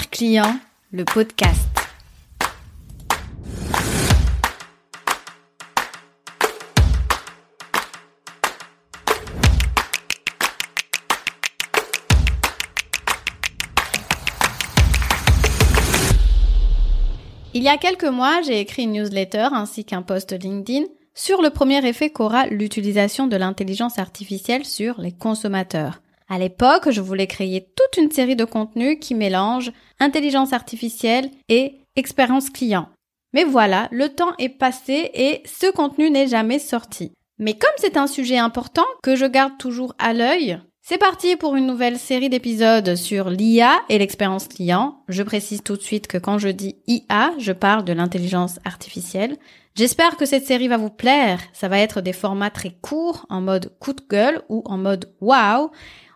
Client, le podcast. Il y a quelques mois, j'ai écrit une newsletter ainsi qu'un post LinkedIn sur le premier effet qu'aura l'utilisation de l'intelligence artificielle sur les consommateurs. À l'époque, je voulais créer toute une série de contenus qui mélangent intelligence artificielle et expérience client. Mais voilà, le temps est passé et ce contenu n'est jamais sorti. Mais comme c'est un sujet important que je garde toujours à l'œil, c'est parti pour une nouvelle série d'épisodes sur l'IA et l'expérience client. Je précise tout de suite que quand je dis IA, je parle de l'intelligence artificielle. J'espère que cette série va vous plaire. Ça va être des formats très courts, en mode coup de gueule ou en mode wow.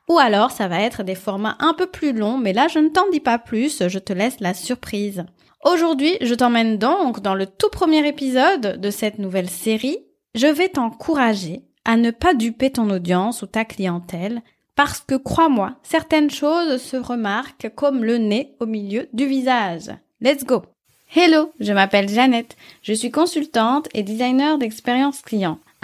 Ou alors ça va être des formats un peu plus longs, mais là je ne t'en dis pas plus, je te laisse la surprise. Aujourd'hui, je t'emmène donc dans le tout premier épisode de cette nouvelle série. Je vais t'encourager à ne pas duper ton audience ou ta clientèle, parce que crois-moi, certaines choses se remarquent comme le nez au milieu du visage. Let's go! Hello, je m'appelle Jeannette, je suis consultante et designer d'expérience client.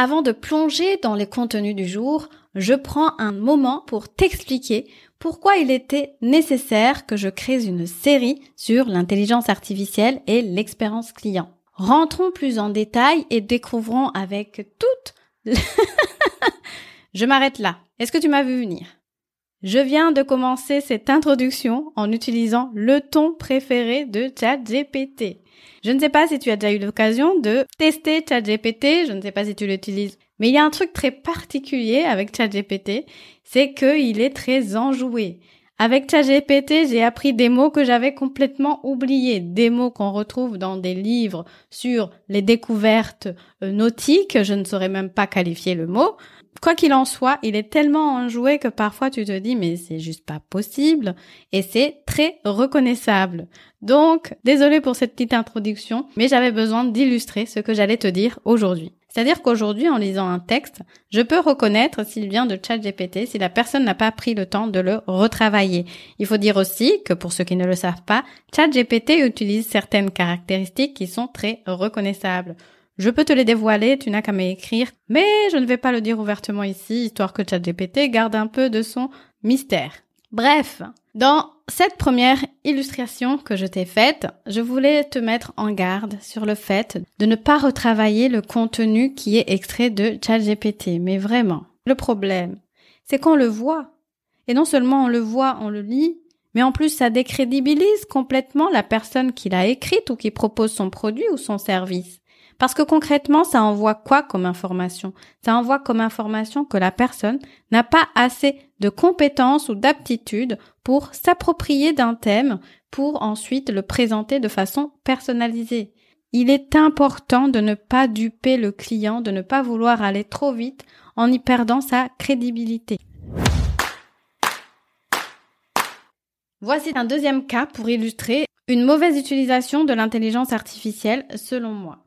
Avant de plonger dans les contenus du jour, je prends un moment pour t'expliquer pourquoi il était nécessaire que je crée une série sur l'intelligence artificielle et l'expérience client. Rentrons plus en détail et découvrons avec toute... je m'arrête là. Est-ce que tu m'as vu venir? Je viens de commencer cette introduction en utilisant le ton préféré de ChatGPT. Je ne sais pas si tu as déjà eu l'occasion de tester ChatGPT, je ne sais pas si tu l'utilises mais il y a un truc très particulier avec ChatGPT, c'est qu'il est très enjoué. Avec ChatGPT, j'ai appris des mots que j'avais complètement oubliés, des mots qu'on retrouve dans des livres sur les découvertes euh, nautiques, je ne saurais même pas qualifier le mot. Quoi qu'il en soit, il est tellement enjoué que parfois tu te dis mais c'est juste pas possible et c'est très reconnaissable. Donc, désolé pour cette petite introduction, mais j'avais besoin d'illustrer ce que j'allais te dire aujourd'hui. C'est-à-dire qu'aujourd'hui, en lisant un texte, je peux reconnaître s'il vient de ChatGPT si la personne n'a pas pris le temps de le retravailler. Il faut dire aussi que pour ceux qui ne le savent pas, ChatGPT utilise certaines caractéristiques qui sont très reconnaissables. Je peux te les dévoiler, tu n'as qu'à m'écrire, mais je ne vais pas le dire ouvertement ici, histoire que ChatGPT garde un peu de son mystère. Bref, dans cette première illustration que je t'ai faite, je voulais te mettre en garde sur le fait de ne pas retravailler le contenu qui est extrait de ChatGPT. Mais vraiment, le problème, c'est qu'on le voit. Et non seulement on le voit, on le lit, mais en plus ça décrédibilise complètement la personne qui l'a écrite ou qui propose son produit ou son service. Parce que concrètement, ça envoie quoi comme information? Ça envoie comme information que la personne n'a pas assez de compétences ou d'aptitudes pour s'approprier d'un thème pour ensuite le présenter de façon personnalisée. Il est important de ne pas duper le client, de ne pas vouloir aller trop vite en y perdant sa crédibilité. Voici un deuxième cas pour illustrer une mauvaise utilisation de l'intelligence artificielle selon moi.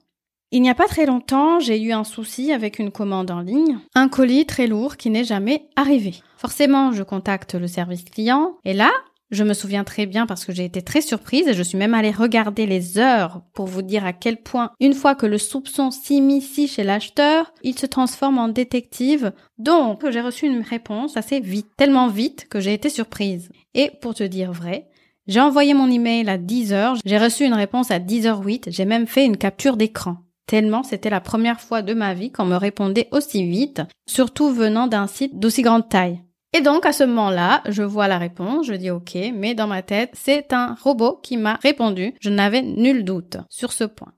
Il n'y a pas très longtemps, j'ai eu un souci avec une commande en ligne, un colis très lourd qui n'est jamais arrivé. Forcément, je contacte le service client et là, je me souviens très bien parce que j'ai été très surprise et je suis même allée regarder les heures pour vous dire à quel point, une fois que le soupçon s'immisce chez l'acheteur, il se transforme en détective. Donc, j'ai reçu une réponse assez vite, tellement vite que j'ai été surprise. Et pour te dire vrai, j'ai envoyé mon email à 10 heures, j'ai reçu une réponse à 10h08, j'ai même fait une capture d'écran tellement c'était la première fois de ma vie qu'on me répondait aussi vite, surtout venant d'un site d'aussi grande taille. Et donc à ce moment-là, je vois la réponse, je dis ok, mais dans ma tête, c'est un robot qui m'a répondu. Je n'avais nul doute sur ce point.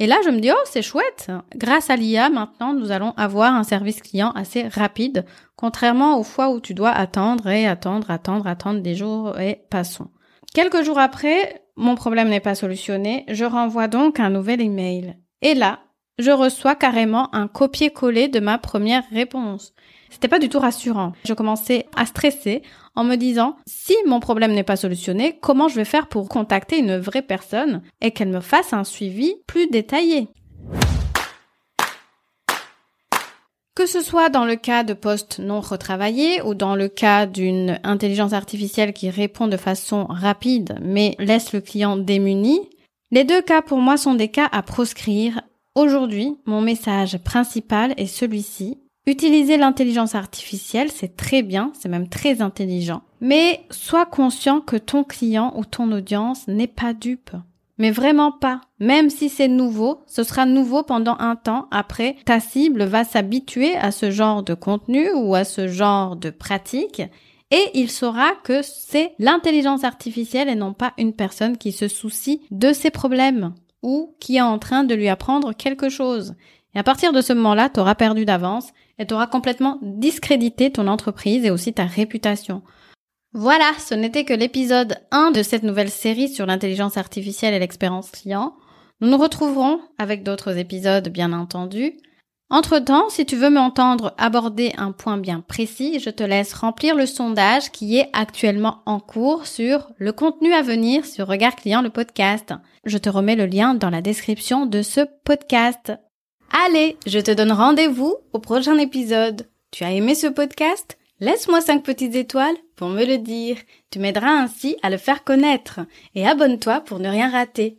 Et là, je me dis, oh, c'est chouette. Grâce à l'IA, maintenant, nous allons avoir un service client assez rapide, contrairement aux fois où tu dois attendre et attendre, attendre, attendre des jours et passons. Quelques jours après, mon problème n'est pas solutionné. Je renvoie donc un nouvel email. Et là, je reçois carrément un copier-coller de ma première réponse. C'était pas du tout rassurant. Je commençais à stresser en me disant si mon problème n'est pas solutionné, comment je vais faire pour contacter une vraie personne et qu'elle me fasse un suivi plus détaillé? Que ce soit dans le cas de postes non retravaillés ou dans le cas d'une intelligence artificielle qui répond de façon rapide mais laisse le client démuni, les deux cas pour moi sont des cas à proscrire. Aujourd'hui, mon message principal est celui-ci. Utiliser l'intelligence artificielle, c'est très bien, c'est même très intelligent. Mais sois conscient que ton client ou ton audience n'est pas dupe. Mais vraiment pas. Même si c'est nouveau, ce sera nouveau pendant un temps. Après, ta cible va s'habituer à ce genre de contenu ou à ce genre de pratique et il saura que c'est l'intelligence artificielle et non pas une personne qui se soucie de ses problèmes ou qui est en train de lui apprendre quelque chose. Et à partir de ce moment-là, tu perdu d'avance et tu complètement discrédité ton entreprise et aussi ta réputation. Voilà, ce n'était que l'épisode 1 de cette nouvelle série sur l'intelligence artificielle et l'expérience client. Nous nous retrouverons avec d'autres épisodes, bien entendu. Entre-temps, si tu veux m'entendre aborder un point bien précis, je te laisse remplir le sondage qui est actuellement en cours sur le contenu à venir sur Regard Client, le podcast. Je te remets le lien dans la description de ce podcast. Allez, je te donne rendez-vous au prochain épisode. Tu as aimé ce podcast? Laisse-moi 5 petites étoiles pour me le dire. Tu m'aideras ainsi à le faire connaître. Et abonne-toi pour ne rien rater.